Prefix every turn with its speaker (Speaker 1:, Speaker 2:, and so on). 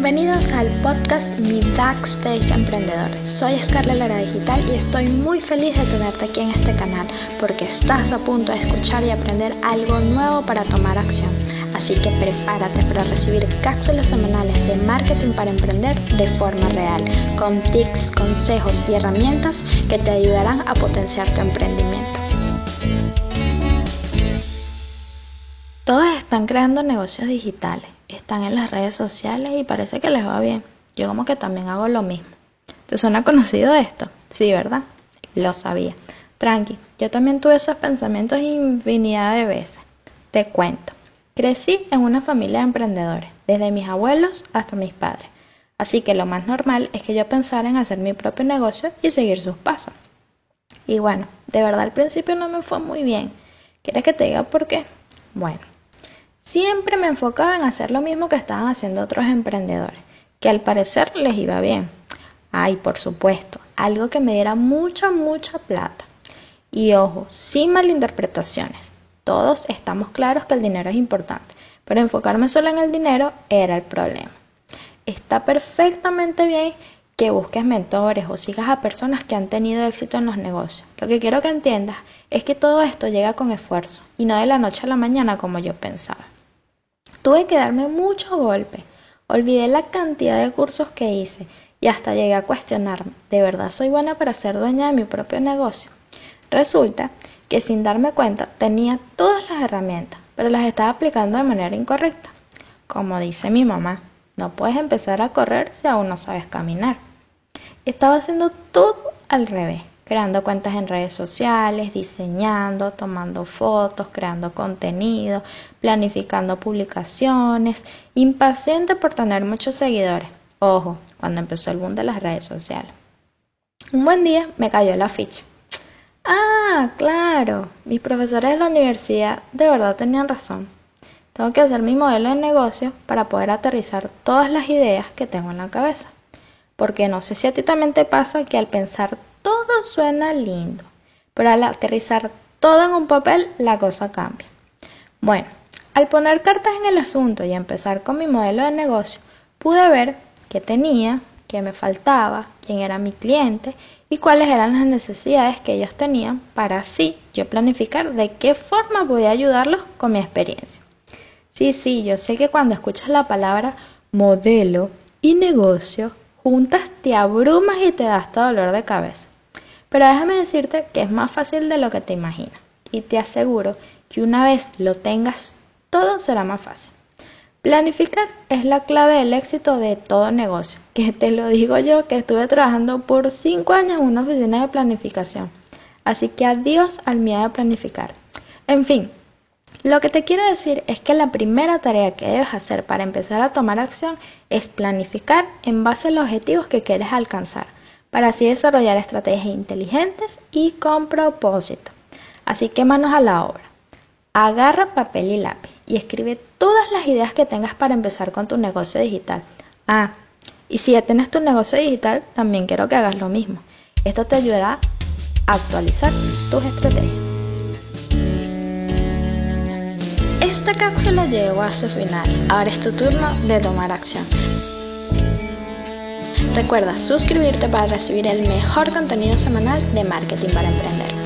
Speaker 1: Bienvenidos al podcast Mi Backstage Emprendedor. Soy Scarlett Lara Digital y estoy muy feliz de tenerte aquí en este canal porque estás a punto de escuchar y aprender algo nuevo para tomar acción. Así que prepárate para recibir cápsulas semanales de marketing para emprender de forma real, con tips, consejos y herramientas que te ayudarán a potenciar tu emprendimiento. Todos están creando negocios digitales están en las redes sociales y parece que les va bien. Yo como que también hago lo mismo. ¿Te suena conocido esto? Sí, ¿verdad? Lo sabía. Tranqui, yo también tuve esos pensamientos infinidad de veces. Te cuento. Crecí en una familia de emprendedores, desde mis abuelos hasta mis padres. Así que lo más normal es que yo pensara en hacer mi propio negocio y seguir sus pasos. Y bueno, de verdad al principio no me fue muy bien. ¿Quieres que te diga por qué? Bueno, Siempre me enfocaba en hacer lo mismo que estaban haciendo otros emprendedores, que al parecer les iba bien. Ay, por supuesto, algo que me diera mucha, mucha plata. Y ojo, sin malinterpretaciones. Todos estamos claros que el dinero es importante, pero enfocarme solo en el dinero era el problema. Está perfectamente bien que busques mentores o sigas a personas que han tenido éxito en los negocios. Lo que quiero que entiendas es que todo esto llega con esfuerzo y no de la noche a la mañana como yo pensaba. Tuve que darme mucho golpe. Olvidé la cantidad de cursos que hice y hasta llegué a cuestionarme, ¿de verdad soy buena para ser dueña de mi propio negocio? Resulta que sin darme cuenta tenía todas las herramientas, pero las estaba aplicando de manera incorrecta. Como dice mi mamá, no puedes empezar a correr si aún no sabes caminar. Estaba haciendo todo al revés creando cuentas en redes sociales, diseñando, tomando fotos, creando contenido, planificando publicaciones, impaciente por tener muchos seguidores. Ojo, cuando empezó el boom de las redes sociales. Un buen día me cayó la ficha. Ah, claro, mis profesores de la universidad de verdad tenían razón. Tengo que hacer mi modelo de negocio para poder aterrizar todas las ideas que tengo en la cabeza. Porque no sé si a ti también te pasa que al pensar todo suena lindo, pero al aterrizar todo en un papel la cosa cambia. Bueno, al poner cartas en el asunto y empezar con mi modelo de negocio, pude ver qué tenía, qué me faltaba, quién era mi cliente y cuáles eran las necesidades que ellos tenían para así yo planificar de qué forma voy a ayudarlos con mi experiencia. Sí, sí, yo sé que cuando escuchas la palabra modelo y negocio, juntas te abrumas y te das todo dolor de cabeza. Pero déjame decirte que es más fácil de lo que te imaginas y te aseguro que una vez lo tengas, todo será más fácil. Planificar es la clave del éxito de todo negocio, que te lo digo yo que estuve trabajando por 5 años en una oficina de planificación. Así que adiós al miedo de planificar. En fin, lo que te quiero decir es que la primera tarea que debes hacer para empezar a tomar acción es planificar en base a los objetivos que quieres alcanzar para así desarrollar estrategias inteligentes y con propósito. Así que manos a la obra. Agarra papel y lápiz y escribe todas las ideas que tengas para empezar con tu negocio digital. Ah, y si ya tienes tu negocio digital, también quiero que hagas lo mismo. Esto te ayudará a actualizar tus estrategias. Esta cápsula llegó a su final. Ahora es tu turno de tomar acción. Recuerda suscribirte para recibir el mejor contenido semanal de marketing para emprender.